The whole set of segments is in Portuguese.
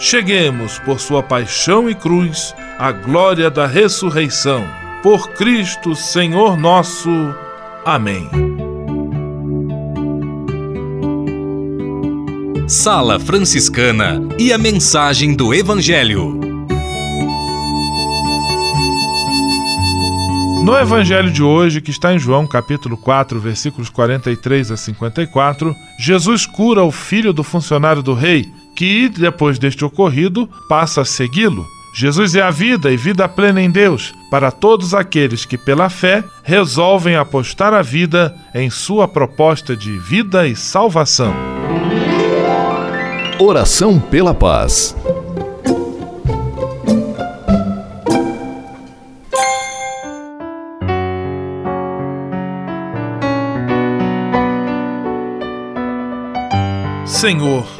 cheguemos, por sua paixão e cruz, à glória da ressurreição. Por Cristo, Senhor nosso. Amém. Sala Franciscana e a mensagem do Evangelho. No evangelho de hoje, que está em João capítulo 4, versículos 43 a 54, Jesus cura o filho do funcionário do rei, que, depois deste ocorrido, passa a segui-lo. Jesus é a vida e vida plena em Deus para todos aqueles que, pela fé, resolvem apostar a vida em sua proposta de vida e salvação. Oração pela paz. Senhor,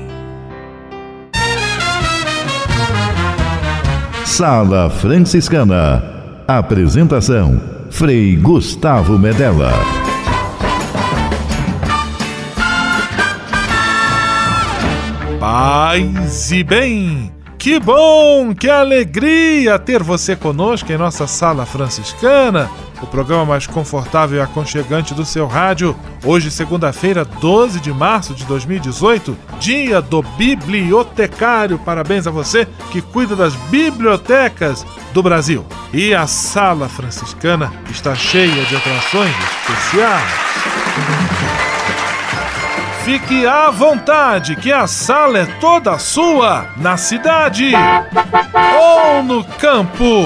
Sala Franciscana. Apresentação: Frei Gustavo Medella. Paz e bem! Que bom, que alegria ter você conosco em nossa Sala Franciscana o programa mais confortável e aconchegante do seu rádio. Hoje, segunda-feira, 12 de março de 2018, dia do bibliotecário. Parabéns a você que cuida das bibliotecas do Brasil. E a sala franciscana está cheia de atrações especiais. Fique à vontade, que a sala é toda sua, na cidade ou no campo.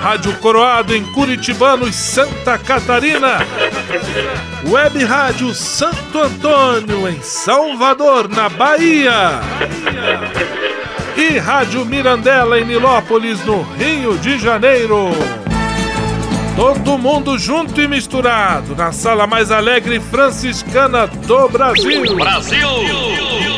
Rádio Coroado em Curitibanos, Santa Catarina. Web Rádio Santo Antônio em Salvador, na Bahia. E Rádio Mirandela em Nilópolis, no Rio de Janeiro. Todo mundo junto e misturado na sala mais alegre franciscana do Brasil. Brasil!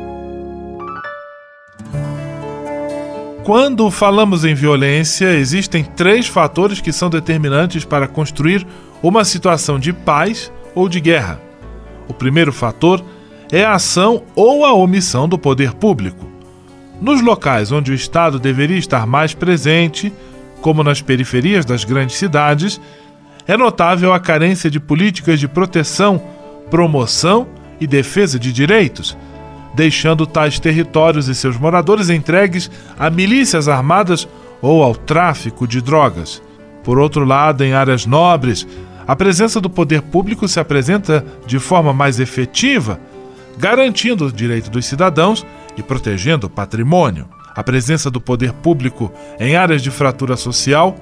Quando falamos em violência, existem três fatores que são determinantes para construir uma situação de paz ou de guerra. O primeiro fator é a ação ou a omissão do poder público. Nos locais onde o Estado deveria estar mais presente, como nas periferias das grandes cidades, é notável a carência de políticas de proteção, promoção e defesa de direitos deixando tais territórios e seus moradores entregues a milícias armadas ou ao tráfico de drogas. Por outro lado, em áreas nobres, a presença do poder público se apresenta de forma mais efetiva, garantindo o direito dos cidadãos e protegendo o patrimônio. A presença do poder público em áreas de fratura social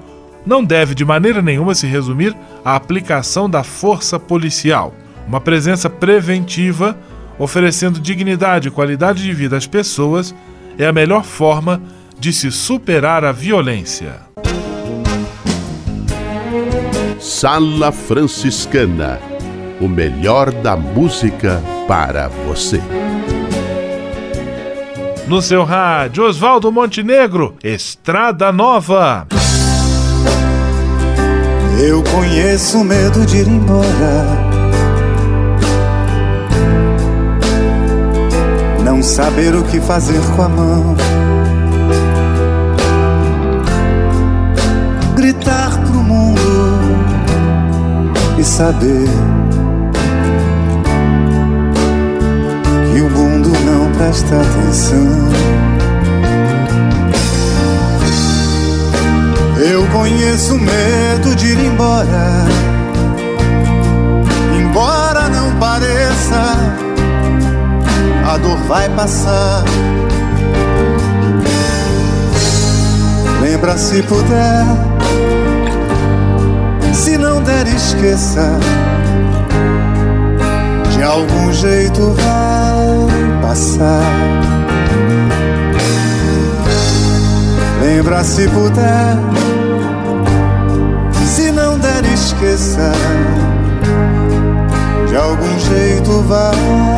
não deve de maneira nenhuma se resumir à aplicação da força policial. Uma presença preventiva oferecendo dignidade e qualidade de vida às pessoas, é a melhor forma de se superar a violência. Sala Franciscana o melhor da música para você. No seu rádio, Oswaldo Montenegro, Estrada Nova. Eu conheço o medo de ir embora não saber o que fazer com a mão. Gritar pro mundo e saber que o mundo não presta atenção. Eu conheço o medo de ir embora, embora não pareça a dor vai passar. Lembra se puder, se não der, esqueça. De algum jeito vai passar. Lembra se puder, se não der, esqueça de algum jeito vai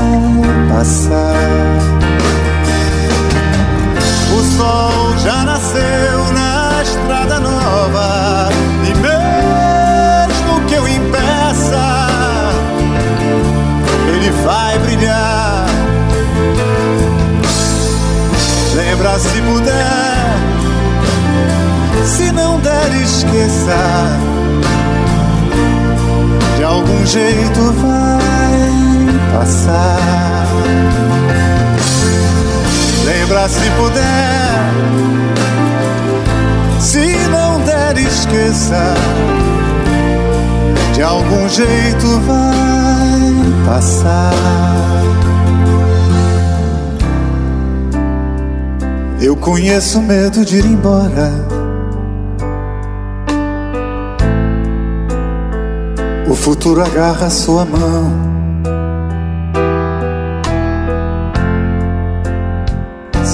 passar. O sol já nasceu na estrada nova e mesmo que eu impeça, ele vai brilhar. Lembra se puder, se não der, esqueça de algum jeito vai passar. Lembra se puder, se não der, esqueça. De algum jeito vai passar. Eu conheço medo de ir embora O futuro agarra sua mão.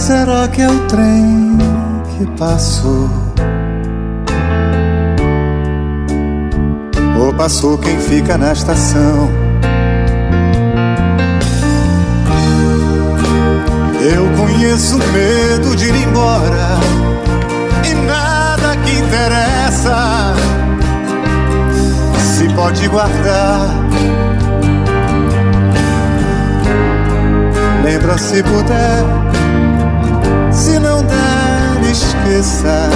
Será que é o trem que passou? Ou passou quem fica na estação? Eu conheço medo de ir embora e nada que interessa se pode guardar. Lembra se puder, esqueça.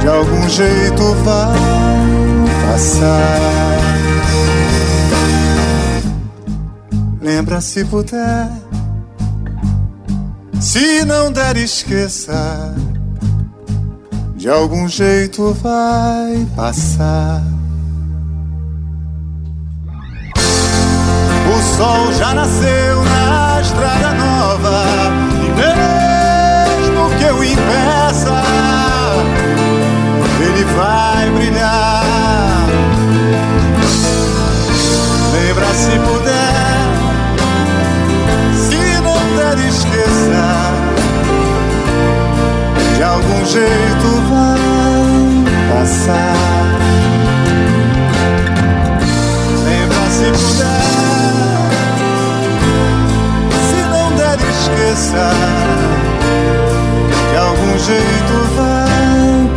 de algum jeito vai passar. Lembra se puder, se não der, esqueça. De algum jeito vai passar. O sol já nasceu na estrada nova e vai brilhar. Lembra se puder, se não der, esqueça. De algum jeito vai passar. Lembra se puder, se não der, esqueça. De algum jeito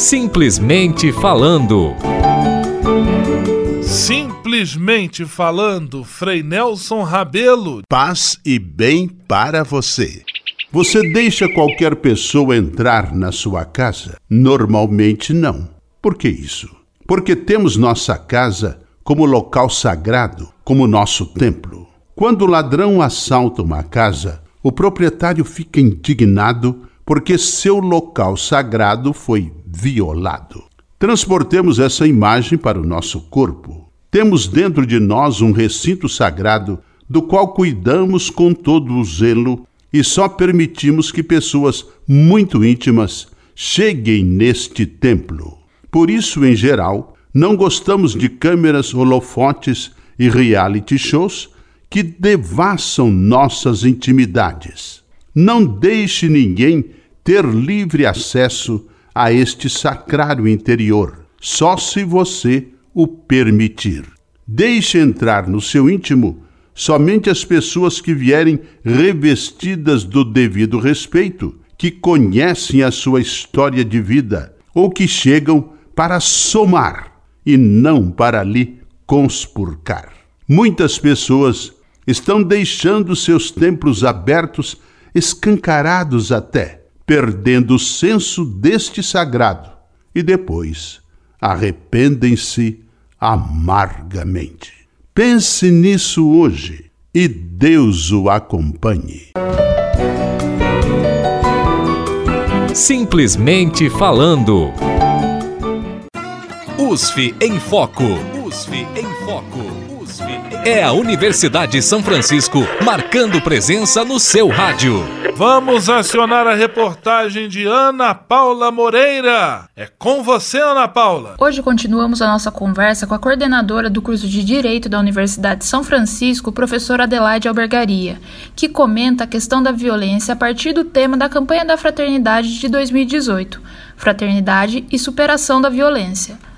Simplesmente falando. Simplesmente falando, Frei Nelson Rabelo. Paz e bem para você. Você deixa qualquer pessoa entrar na sua casa? Normalmente não. Por que isso? Porque temos nossa casa como local sagrado, como nosso templo. Quando o ladrão assalta uma casa, o proprietário fica indignado porque seu local sagrado foi violado. Transportemos essa imagem para o nosso corpo. Temos dentro de nós um recinto sagrado do qual cuidamos com todo o zelo e só permitimos que pessoas muito íntimas cheguem neste templo. Por isso, em geral, não gostamos de câmeras, holofotes e reality shows que devassam nossas intimidades. Não deixe ninguém ter livre acesso a este sacrário interior, só se você o permitir. Deixe entrar no seu íntimo somente as pessoas que vierem revestidas do devido respeito, que conhecem a sua história de vida ou que chegam para somar e não para lhe conspurcar. Muitas pessoas estão deixando seus templos abertos, escancarados até, perdendo o senso deste sagrado e depois arrependem-se amargamente. Pense nisso hoje e Deus o acompanhe. Simplesmente falando. USF em Foco. USF em Foco. É a Universidade de São Francisco marcando presença no seu rádio. Vamos acionar a reportagem de Ana Paula Moreira. É com você, Ana Paula. Hoje continuamos a nossa conversa com a coordenadora do curso de Direito da Universidade de São Francisco, professora Adelaide Albergaria, que comenta a questão da violência a partir do tema da campanha da Fraternidade de 2018, Fraternidade e Superação da Violência.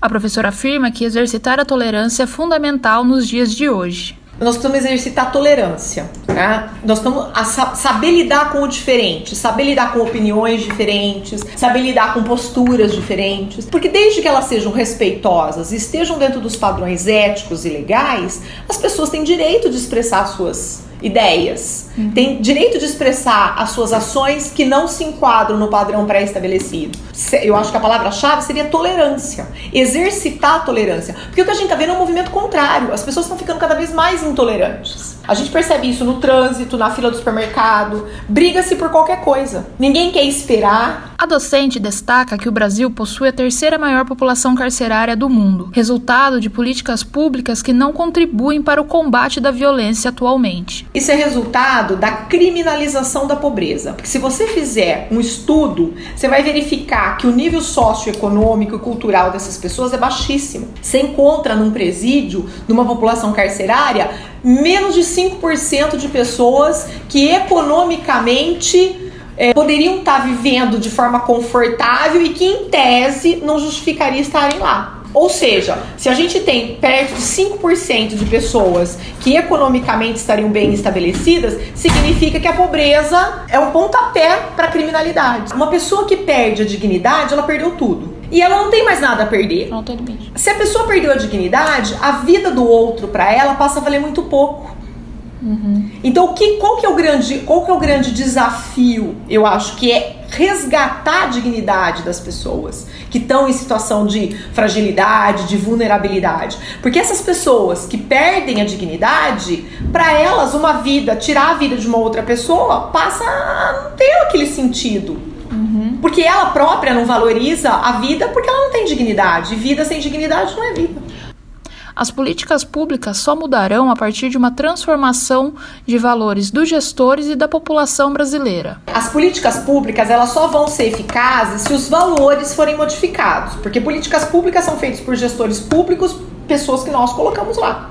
A professora afirma que exercitar a tolerância é fundamental nos dias de hoje. Nós precisamos exercitar tolerância, né? Nós precisamos a sa saber lidar com o diferente, saber lidar com opiniões diferentes, saber lidar com posturas diferentes, porque desde que elas sejam respeitosas e estejam dentro dos padrões éticos e legais, as pessoas têm direito de expressar suas ideias. uhum. tem direito de expressar as suas ações que não se enquadram no padrão pré-estabelecido. Eu acho que a palavra-chave seria tolerância. Exercitar a tolerância. Porque o que a gente está vendo é um movimento contrário. As pessoas estão ficando cada vez mais intolerantes. A gente percebe isso no trânsito, na fila do supermercado. Briga-se por qualquer coisa. Ninguém quer esperar. A docente destaca que o Brasil possui a terceira maior população carcerária do mundo, resultado de políticas públicas que não contribuem para o combate da violência atualmente. Isso é resultado da criminalização da pobreza. Porque se você fizer um estudo, você vai verificar que o nível socioeconômico e cultural dessas pessoas é baixíssimo. Você encontra num presídio, numa população carcerária, menos de 5% de pessoas que economicamente é, poderiam estar vivendo de forma confortável e que, em tese, não justificaria estarem lá. Ou seja, se a gente tem perto de 5% de pessoas que economicamente estariam bem estabelecidas, significa que a pobreza é um pontapé para a criminalidade. Uma pessoa que perde a dignidade, ela perdeu tudo. E ela não tem mais nada a perder. Não tem limite. Se a pessoa perdeu a dignidade, a vida do outro para ela passa a valer muito pouco. Uhum. Então, que, qual, que é o grande, qual que é o grande desafio? Eu acho que é resgatar a dignidade das pessoas que estão em situação de fragilidade, de vulnerabilidade. Porque essas pessoas que perdem a dignidade, para elas, uma vida, tirar a vida de uma outra pessoa, passa a não ter aquele sentido. Uhum. Porque ela própria não valoriza a vida porque ela não tem dignidade. Vida sem dignidade não é vida. As políticas públicas só mudarão a partir de uma transformação de valores dos gestores e da população brasileira. As políticas públicas elas só vão ser eficazes se os valores forem modificados, porque políticas públicas são feitas por gestores públicos, pessoas que nós colocamos lá.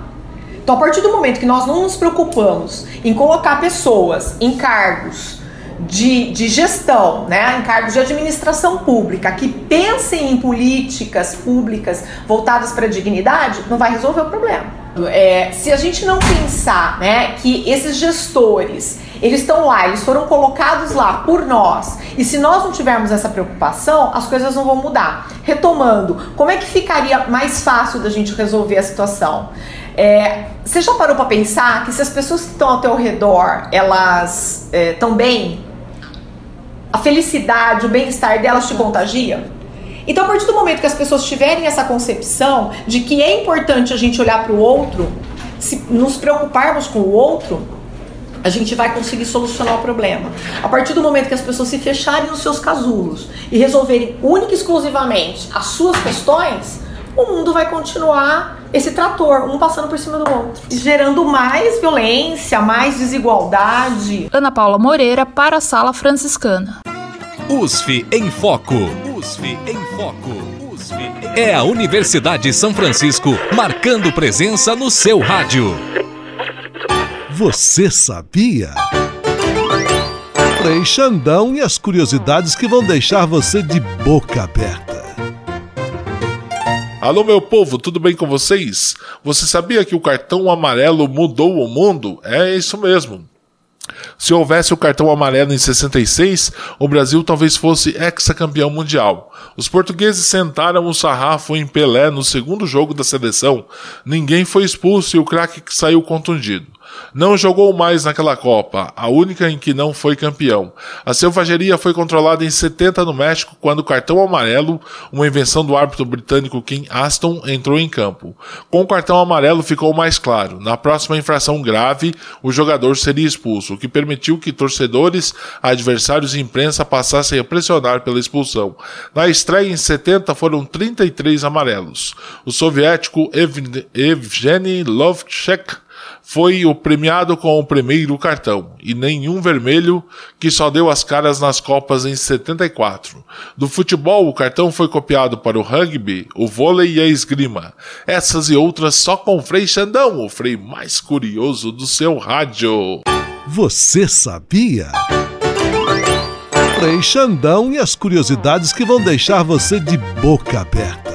Então, a partir do momento que nós não nos preocupamos em colocar pessoas em cargos de, de gestão, né, em cargos de administração pública, que pensem em políticas públicas voltadas para a dignidade, não vai resolver o problema. É, se a gente não pensar né, que esses gestores eles estão lá, eles foram colocados lá por nós, e se nós não tivermos essa preocupação, as coisas não vão mudar. Retomando, como é que ficaria mais fácil da gente resolver a situação? É, você já parou para pensar que se as pessoas que estão ao teu redor elas estão é, bem, a felicidade, o bem-estar delas te contagia? Então, a partir do momento que as pessoas tiverem essa concepção de que é importante a gente olhar para o outro, se nos preocuparmos com o outro, a gente vai conseguir solucionar o problema. A partir do momento que as pessoas se fecharem nos seus casulos e resolverem única e exclusivamente as suas questões, o mundo vai continuar esse trator, um passando por cima do outro, gerando mais violência, mais desigualdade. Ana Paula Moreira para a Sala Franciscana. USF em Foco. USF em Foco. USF em... É a Universidade de São Francisco marcando presença no seu rádio. Você sabia? Frei Xandão e as curiosidades que vão deixar você de boca aberta. Alô, meu povo, tudo bem com vocês? Você sabia que o cartão amarelo mudou o mundo? É isso mesmo. Se houvesse o cartão amarelo em 66, o Brasil talvez fosse ex-campeão mundial. Os portugueses sentaram o sarrafo em Pelé no segundo jogo da seleção. Ninguém foi expulso e o craque saiu contundido. Não jogou mais naquela Copa, a única em que não foi campeão. A selvageria foi controlada em 70 no México, quando o cartão amarelo, uma invenção do árbitro britânico Ken Aston, entrou em campo. Com o cartão amarelo ficou mais claro. Na próxima infração grave, o jogador seria expulso, o que permitiu que torcedores, adversários e imprensa passassem a pressionar pela expulsão. Na estreia em 70 foram 33 amarelos. O soviético Evgeny Lovchek foi o premiado com o primeiro cartão, e nenhum vermelho, que só deu as caras nas Copas em 74. Do futebol, o cartão foi copiado para o rugby, o vôlei e a esgrima. Essas e outras só com o Frei Xandão, o Frei mais curioso do seu rádio. Você sabia? Frei Xandão e as curiosidades que vão deixar você de boca aberta.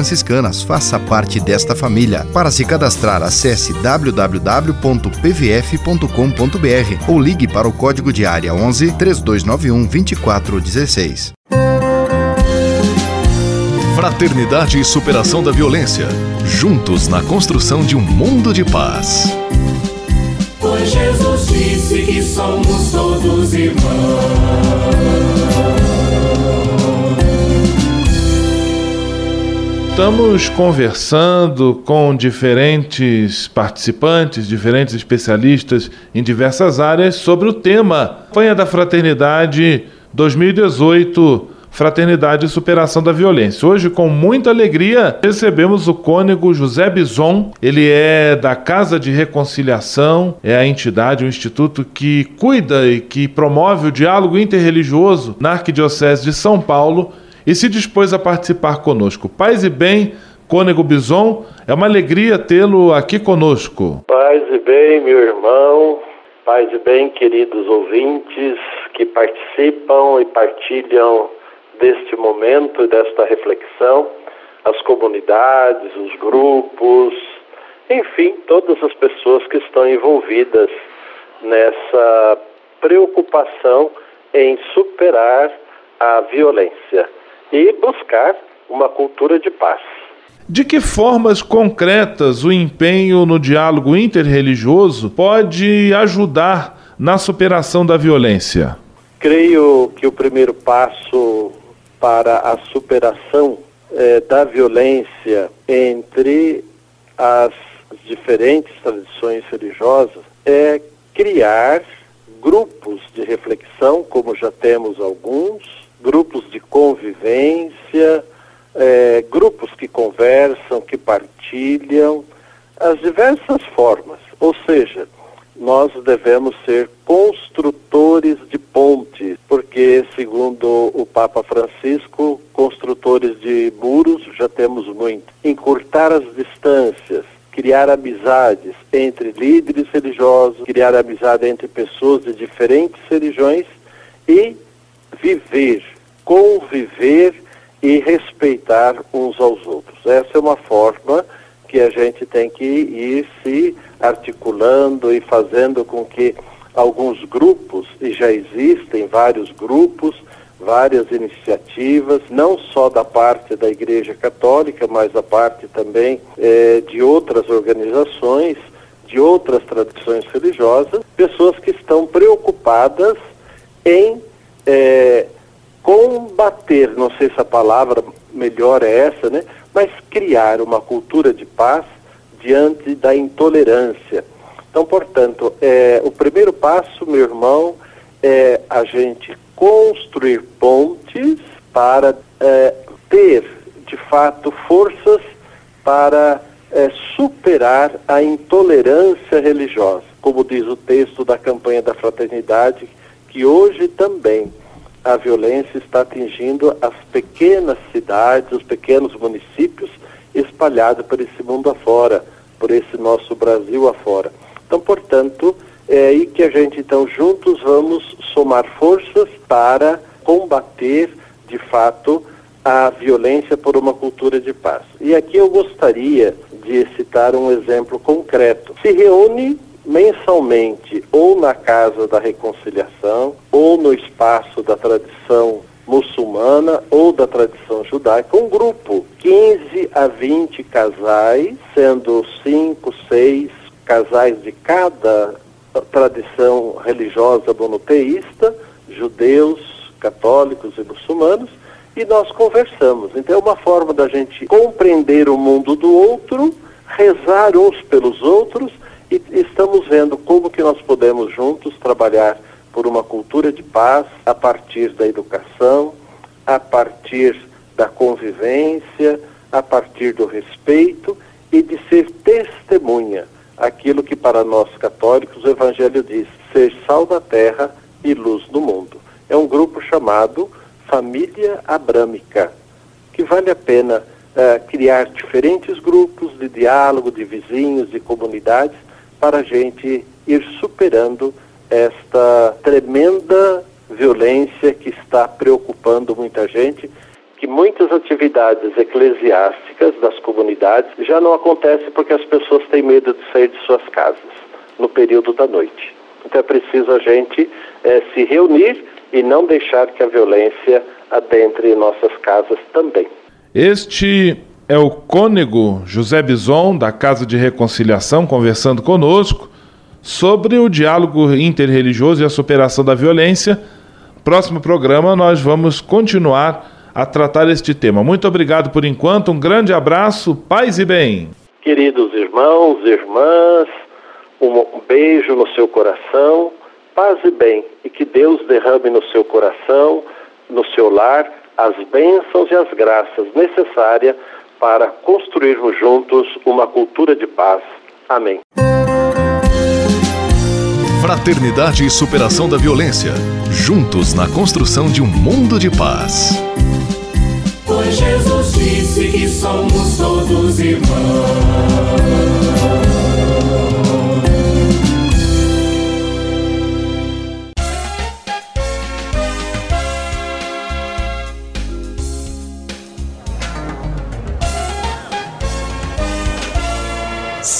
franciscanas. Faça parte desta família. Para se cadastrar, acesse www.pvf.com.br ou ligue para o código de área 11 3291 2416. Fraternidade e superação da violência. Juntos na construção de um mundo de paz. Pois Jesus disse que somos todos irmãos. Estamos conversando com diferentes participantes, diferentes especialistas em diversas áreas sobre o tema Campanha da Fraternidade 2018 Fraternidade e Superação da Violência. Hoje, com muita alegria, recebemos o cônego José Bison. Ele é da Casa de Reconciliação, é a entidade, o instituto que cuida e que promove o diálogo interreligioso na Arquidiocese de São Paulo e se dispôs a participar conosco. Paz e bem, Cônego Bison, é uma alegria tê-lo aqui conosco. Paz e bem, meu irmão, paz e bem, queridos ouvintes que participam e partilham deste momento, desta reflexão, as comunidades, os grupos, enfim, todas as pessoas que estão envolvidas nessa preocupação em superar a violência e buscar uma cultura de paz. De que formas concretas o empenho no diálogo interreligioso pode ajudar na superação da violência? Creio que o primeiro passo para a superação eh, da violência entre as diferentes tradições religiosas é criar grupos de reflexão, como já temos alguns, grupos de convivência, é, grupos que conversam, que partilham, as diversas formas. Ou seja, nós devemos ser construtores de pontes, porque, segundo o Papa Francisco, construtores de muros já temos muito. Encurtar as distâncias, criar amizades entre líderes religiosos, criar amizade entre pessoas de diferentes religiões e viver, conviver e respeitar uns aos outros. Essa é uma forma que a gente tem que ir se articulando e fazendo com que alguns grupos, e já existem vários grupos, várias iniciativas, não só da parte da Igreja Católica, mas da parte também eh, de outras organizações, de outras tradições religiosas, pessoas que estão preocupadas em é, combater, não sei se a palavra melhor é essa, né? Mas criar uma cultura de paz diante da intolerância. Então, portanto, é, o primeiro passo, meu irmão, é a gente construir pontes para é, ter, de fato, forças para é, superar a intolerância religiosa. Como diz o texto da campanha da fraternidade, que hoje também a violência está atingindo as pequenas cidades, os pequenos municípios espalhados por esse mundo afora, por esse nosso Brasil afora. Então, portanto, é aí que a gente, então, juntos vamos somar forças para combater, de fato, a violência por uma cultura de paz. E aqui eu gostaria de citar um exemplo concreto. Se reúne mensalmente ou na Casa da Reconciliação ou no espaço da tradição muçulmana ou da tradição judaica, um grupo, 15 a 20 casais, sendo 5, 6 casais de cada tradição religiosa monoteísta, judeus, católicos e muçulmanos, e nós conversamos. Então é uma forma da gente compreender o mundo do outro, rezar uns pelos outros e estamos vendo como que nós podemos juntos trabalhar por uma cultura de paz a partir da educação, a partir da convivência, a partir do respeito e de ser testemunha. Aquilo que para nós católicos o Evangelho diz: ser sal da terra e luz do mundo. É um grupo chamado Família Abrâmica, que vale a pena uh, criar diferentes grupos de diálogo, de vizinhos, de comunidades, para a gente ir superando esta tremenda violência que está preocupando muita gente que muitas atividades eclesiásticas das comunidades já não acontecem porque as pessoas têm medo de sair de suas casas no período da noite. Então é preciso a gente é, se reunir e não deixar que a violência adentre nossas casas também. Este é o cônego José Bison, da Casa de Reconciliação, conversando conosco sobre o diálogo interreligioso e a superação da violência. Próximo programa nós vamos continuar a tratar este tema. Muito obrigado por enquanto, um grande abraço, paz e bem. Queridos irmãos, irmãs, um beijo no seu coração, paz e bem, e que Deus derrame no seu coração, no seu lar, as bênçãos e as graças necessárias para construirmos juntos uma cultura de paz. Amém. Fraternidade e superação da violência. Juntos na construção de um mundo de paz. Pois Jesus disse que somos todos irmãos.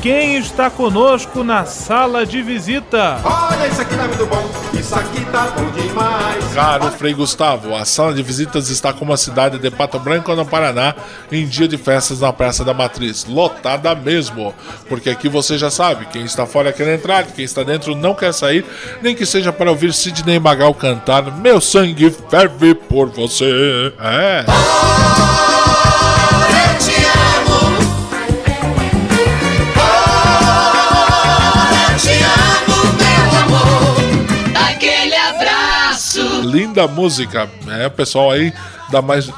Quem está conosco na sala de visita? Olha, isso aqui tá muito bom, isso aqui tá bom demais. Caro Frei Gustavo, a sala de visitas está como a cidade de Pato Branco, no Paraná, em dia de festas na Praça da Matriz. Lotada mesmo. Porque aqui você já sabe, quem está fora quer entrar, quem está dentro não quer sair, nem que seja para ouvir Sidney Magal cantar Meu sangue ferve por você. É. linda música. É, o pessoal aí da mais,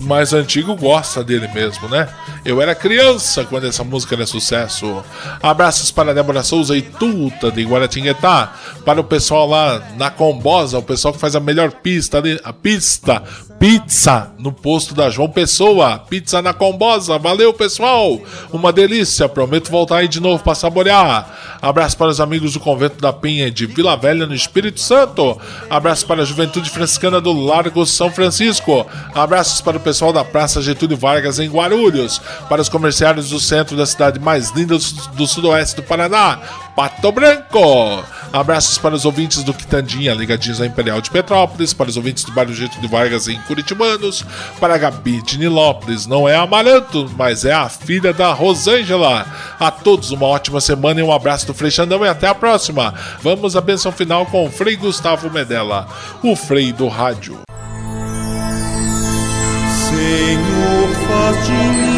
mais antigo gosta dele mesmo, né? Eu era criança quando essa música era sucesso. Abraços para Débora Souza e Tuta de Guaratinguetá. Para o pessoal lá na Combosa, o pessoal que faz a melhor pista, a pista Pizza no posto da João Pessoa. Pizza na Combosa. Valeu, pessoal. Uma delícia. Prometo voltar aí de novo para saborear. Abraço para os amigos do Convento da Penha de Vila Velha, no Espírito Santo. Abraço para a Juventude Franciscana do Largo São Francisco. Abraços para o pessoal da Praça Getúlio Vargas, em Guarulhos. Para os comerciários do centro da cidade mais linda do sudoeste do Paraná. Pato Branco. Abraços para os ouvintes do Quitandinha, ligadinhos à Imperial de Petrópolis, para os ouvintes do bairro Getúlio de Vargas em Curitibanos, para a Gabi de Nilópolis, não é Amaranto, mas é a filha da Rosângela. A todos uma ótima semana e um abraço do Frei Xandão e até a próxima. Vamos à benção final com o Frei Gustavo Medella, o Frei do Rádio. Senhor, faz de mim